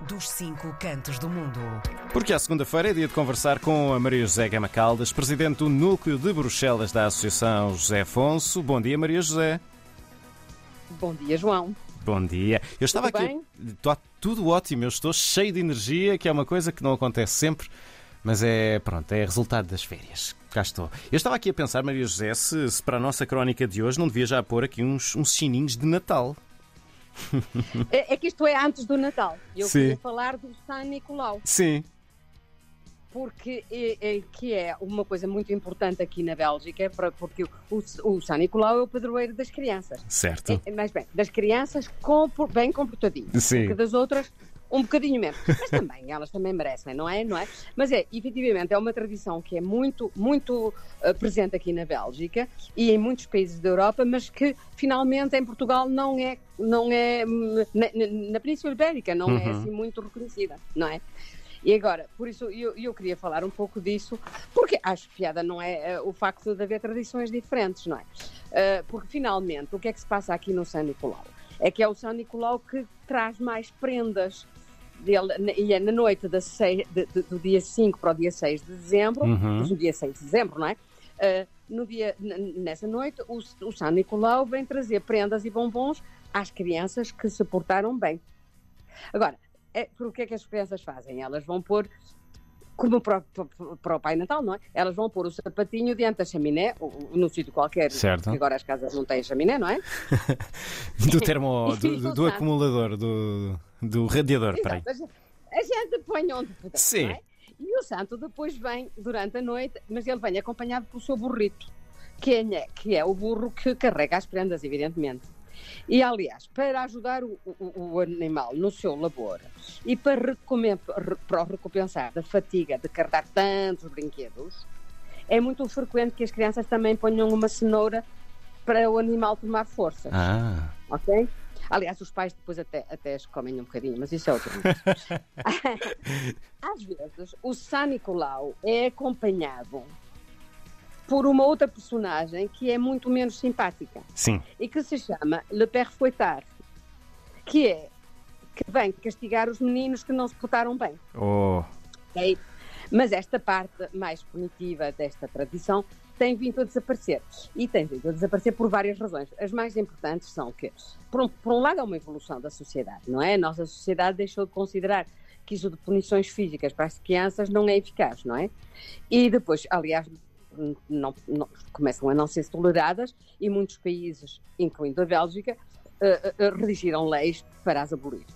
dos cinco cantos do mundo. Porque à segunda-feira é dia de conversar com a Maria José Gama Caldas, presidente do Núcleo de Bruxelas da Associação José Afonso. Bom dia, Maria José. Bom dia, João. Bom dia. Eu estava Tudo aqui. Está tudo ótimo, eu estou cheio de energia, que é uma coisa que não acontece sempre, mas é, pronto, é resultado das férias. Cá estou. Eu estava aqui a pensar, Maria José, se, se para a nossa crónica de hoje não devia já pôr aqui uns, uns sininhos de Natal. É, é que isto é antes do Natal. Eu Sim. queria falar do São Nicolau, Sim. porque é, é- que é uma coisa muito importante aqui na Bélgica, para- porque o, o São Nicolau é o padroeiro das crianças. Certo. É, mas bem, das crianças compor- bem comportadinhas, Sim. porque das outras um bocadinho menos. Mas também, elas também merecem, não é? Não é? Mas é, efetivamente, é uma tradição que é muito, muito eh, presente aqui na Bélgica e em muitos países da Europa, mas que finalmente em Portugal não é, não é hum, na, na- Península Ibérica, não é Uhum. assim muito reconhecida, não é? E agora, por isso eu, eu queria falar um pouco disso, porque acho que piada não é eh, o facto de haver tradições diferentes, não é? Eh, porque finalmente o que é que se passa aqui no São Nicolau? É que é o São Nicolau que traz mais prendas. Dele, e é na noite da sei- de- de- do dia 5 para o dia 6 de dezembro, Uhum. no dia 6 de dezembro, não é? Eh, no dia, nessa noite, o, o São Nicolau vem trazer prendas e bombons às crianças que se portaram bem. Agora, é, por o que é que as crianças fazem? Elas vão pôr, como para, o- para o Pai Natal, não é? Elas vão pôr o sapatinho diante da chaminé, ou, num sítio qualquer, Certo. agora as casas não têm chaminé, não é? Do termo. do, do- do acumulador, do, do radiador. Peraí. Exato, A gente põe onde puder, Sim. não é? E o santo depois vem durante a noite, mas ele vem acompanhado pelo seu burrito, que é, que é o burro que carrega as prendas, evidentemente. E, aliás, para ajudar o, o- o animal no seu labor e para, para o recompensar da fatiga de carregar tantos brinquedos, é muito frequente que as crianças também ponham uma cenoura para o animal tomar força Ah. ok? Aliás, os pais depois até, até as comem um bocadinho, mas isso é outro. Às vezes, o São Nicolau é acompanhado por uma outra personagem que é muito menos simpática Sim. e que se chama Le Père Fouettard, que é que vem castigar os meninos que não se portaram bem. Oh. ok? Mas esta parte mais punitiva desta tradição tem vindo a desaparecer. E tem vindo a desaparecer por várias razões. As mais importantes são que, por um, por um lado, é uma evolução da sociedade, não é? A nossa sociedade deixou de considerar que isso de punições físicas para as crianças não é eficaz, não é? E depois, aliás, não, não- começam a não ser toleradas e muitos países, incluindo a Bélgica, eh, eh, redigiram leis para as abolir.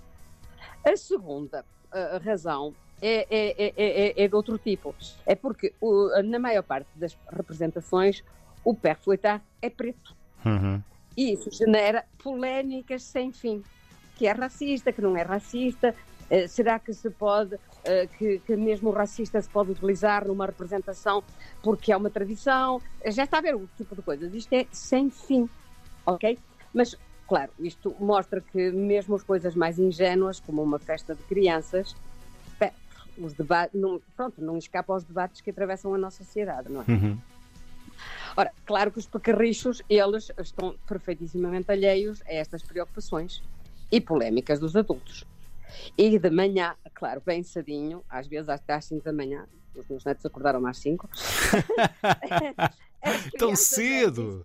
A segunda eh, razão é, é, é, é, é de outro tipo. É porque o- na maior parte das representações o pé fouettard é preto. Uhum. E isso genera polémicas sem fim. Que é racista, que não é racista. Eh, será que se pode, eh, que, que mesmo o racista se pode utilizar numa representação porque é uma tradição? Eh, Já está a ver o tipo de coisas. Isto é sem fim, ok? Mas, claro, isto mostra que mesmo as coisas mais ingênuas, como uma festa de crianças, os debates, não, pronto, não escapa aos debates que atravessam a nossa sociedade, não é? Uhum. Ora, claro que os pecarrichos, eles estão perfeitissimamente alheios a estas preocupações e polémicas dos adultos. E de manhã, claro, bem cedinho, às vezes até às 5 da manhã, os meus netos acordaram às 5. Tão cedo?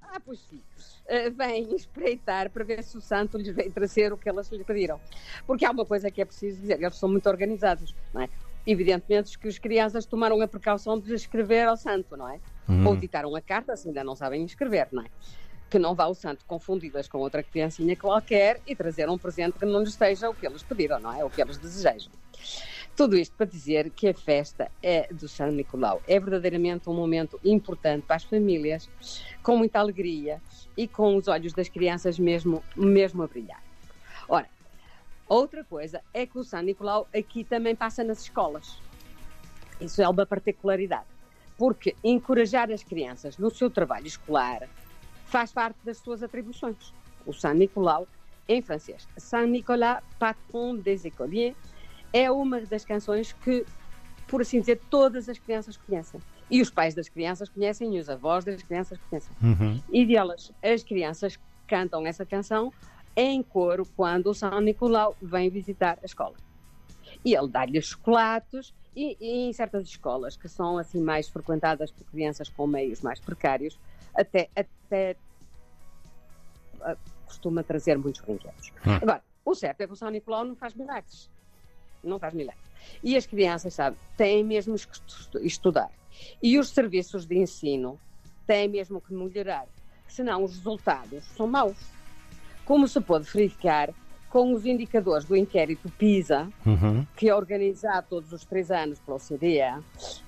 Ah, pois sim. Eh, Vêm espreitar para ver se o santo lhes vem trazer o que elas lhe pediram. Porque há uma coisa que é preciso dizer, eles são muito organizados, não é? Evidentemente que as crianças tomaram a precaução de escrever ao santo, não é? Uhum. ou ditaram a carta se ainda não sabem escrever, não é? Que não vá o santo confundi-las com outra criancinha qualquer e trazer um presente que não lhes seja o que eles pediram, não é? O que eles desejam. Tudo isto para dizer que a festa é do São Nicolau é verdadeiramente um momento importante para as famílias, com muita alegria e com os olhos das crianças mesmo, mesmo a brilhar. Ora, outra coisa é que o São Nicolau aqui também passa nas escolas. Isso é uma particularidade porque encorajar as crianças no seu trabalho escolar faz parte das suas atribuições. O Saint Nicolau, em francês, Saint Nicolas, patron des écoliers, é uma das canções que, por assim dizer, todas as crianças conhecem. E os pais das crianças conhecem e os avós das crianças conhecem. Uhum. E delas, as crianças cantam essa canção em coro quando o São Nicolau vem visitar a escola. E ele dá-lhe chocolates e, e, em certas escolas que são assim mais frequentadas por crianças com meios mais precários, até, até uh, costuma trazer muitos brinquedos. Hum. Agora, o certo é que o São Nicolau não faz milagres. Não faz milagres. E as crianças, sabe, têm mesmo que estudar. E os serviços de ensino têm mesmo que melhorar, senão os resultados são maus. Como se pode verificar com os indicadores do inquérito PISA, Uhum. que é organizado todos os três anos pela OCDE,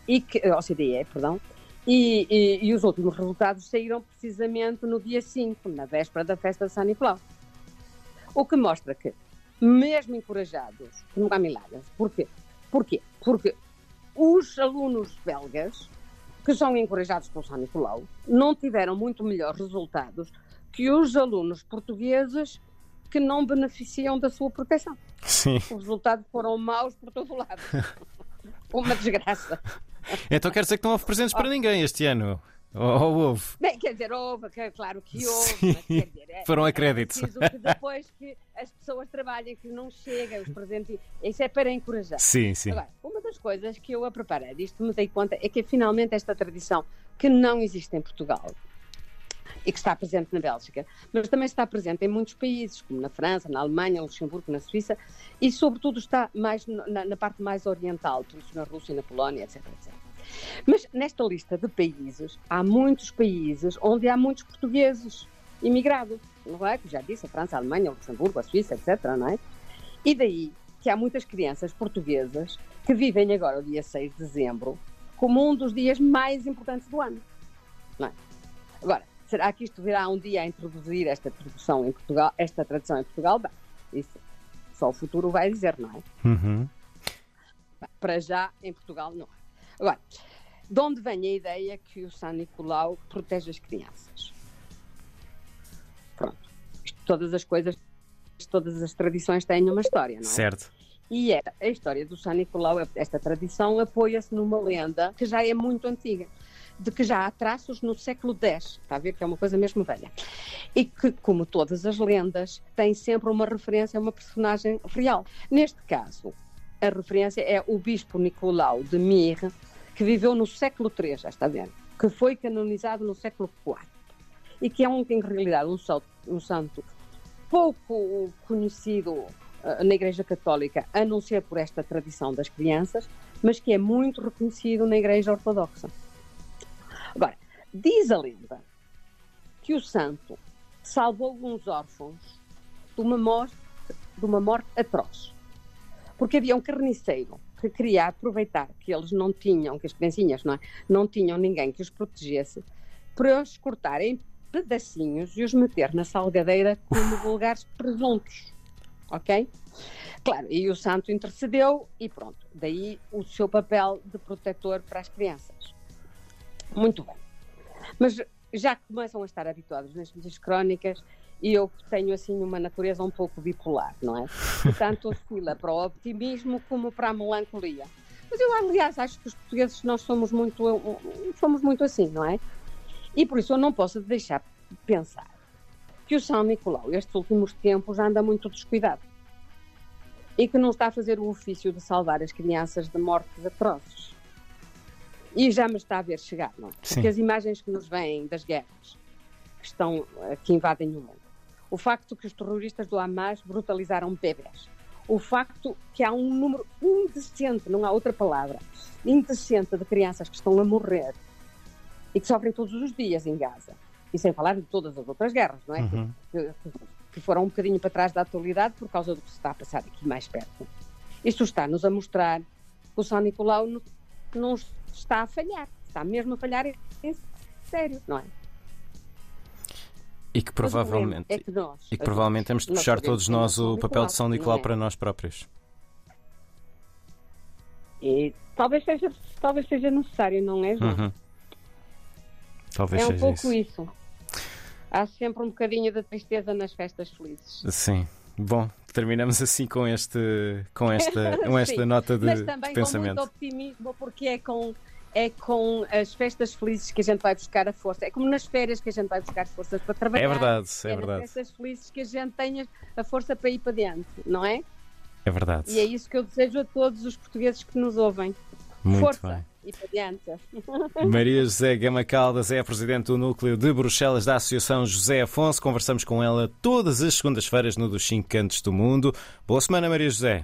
e que, eh, OCDE, perdão, e, e- e os últimos resultados saíram precisamente no dia 5, na véspera da festa de São Nicolau. O que mostra que, mesmo encorajados, não há milagres. Porquê? Porquê? Porque os alunos belgas, que são encorajados pelo São Nicolau, não tiveram muito melhores resultados que os alunos portugueses que não beneficiam da sua proteção. Sim. Os resultados foram maus por todo o lado. Uma desgraça. Então quer dizer que não houve presentes para ninguém este ano? Ou, ou houve? Bem, quer dizer, houve, que- claro que houve, mas quer dizer, é, Foram a é crédito. preciso que depois que as pessoas trabalhem, que não chega os presentes, isso é para encorajar. Sim, sim. Agora, uma das coisas que eu a preparar disto me dei conta é que finalmente esta tradição que não existe em Portugal e que está presente na Bélgica, mas também está presente em muitos países, como na França, na Alemanha, no Luxemburgo, na Suíça, e sobretudo está mais na, na parte mais oriental, por isso na Rússia, na Polónia, etc, etc. Mas nesta lista de países, há muitos países onde há muitos portugueses imigrados, não é? Como já disse, a França, a Alemanha, o Luxemburgo, a Suíça, etc, não é? E daí que há muitas crianças portuguesas que vivem agora o dia 6 de dezembro como um dos dias mais importantes do ano. Não é? Agora, será que isto virá um dia a introduzir esta tradição em Portugal, esta tradição em Portugal? Bem, isso só o futuro vai dizer, não é? Uhum. Para já, em Portugal, não há. Agora, de onde vem a ideia que o São Nicolau protege as crianças? Pronto. Isto, todas as coisas, todas as tradições têm uma história, não é? Certo. E é, a história do São Nicolau, esta tradição, apoia-se numa lenda que já é muito antiga, de que já há traços no século X, está a ver que é uma coisa mesmo velha. E que, como todas as lendas, tem sempre uma referência a uma personagem real. Neste caso, a referência é o bispo Nicolau de Myre, que viveu no século III, já está vendo, que foi canonizado no século IV e que é um, em realidade um, sal- um santo pouco conhecido eh, na Igreja Católica, a não ser por esta tradição das crianças, mas que é muito reconhecido na Igreja Ortodoxa. Agora, diz a lenda que o santo salvou alguns órfãos de uma morte, de uma morte atroz. Porque havia um carniceiro que queria aproveitar que eles não tinham, que as criancinhas não, é? não tinham ninguém que os protegesse, para os cortar em pedacinhos e os meter na salgadeira como vulgares presuntos. Ok? Claro, e o santo intercedeu e pronto. Daí o seu papel de protetor para as crianças. Muito bem. Mas já começam a estar habituados nas minhas crónicas e eu tenho assim uma natureza um pouco bipolar, não é? Tanto oscila para o optimismo como para a melancolia. Mas eu, aliás, acho que os portugueses nós somos muito, somos muito assim, não é? E por isso eu não posso deixar de pensar que o São Nicolau, estes últimos tempos, anda muito descuidado. E que não está a fazer o ofício de salvar as crianças de mortes atrozes. E já me está a ver chegar, não é? Porque Sim. as imagens que nos vêm das guerras que estão, eh, que invadem o mundo. O facto que os terroristas do Hamas brutalizaram bebés. O facto que há um número indecente, não há outra palavra, indecente de crianças que estão a morrer e que sofrem todos os dias em Gaza. E sem falar de todas as outras guerras, não é? Uhum. Que, que- que foram um bocadinho para trás da atualidade por causa do que se está a passar aqui mais perto. Isto está-nos a mostrar que o São Nicolau não, está a falhar. Está mesmo a falhar em em sério, não é? E que provavelmente. É que nós, E que provavelmente temos de puxar todos é nós o papel de São Nicolau é? para nós próprios. E talvez seja, talvez seja necessário, não é, João? Uhum. Talvez É um seja pouco isso. isso. Há sempre um bocadinho de tristeza nas festas felizes. Sim. Bom, terminamos assim com este com esta com esta Sim, nota de, Mas de também com pensamento. muito optimismo, porque é com, é com as festas felizes que a gente vai buscar a força. É como nas férias que a gente vai buscar forças para trabalhar. É verdade, é, é verdade. nas festas felizes que a gente tenha a força para ir para diante, não é? É verdade. E é isso que eu desejo a todos os portugueses que nos ouvem. Muito força bem. E para diante. Maria José Gama Caldas é a presidente do núcleo de Bruxelas da Associação José Afonso. Conversamos com ela todas as segundas-feiras no dos Cinco Cantos do Mundo. Boa semana, Maria José.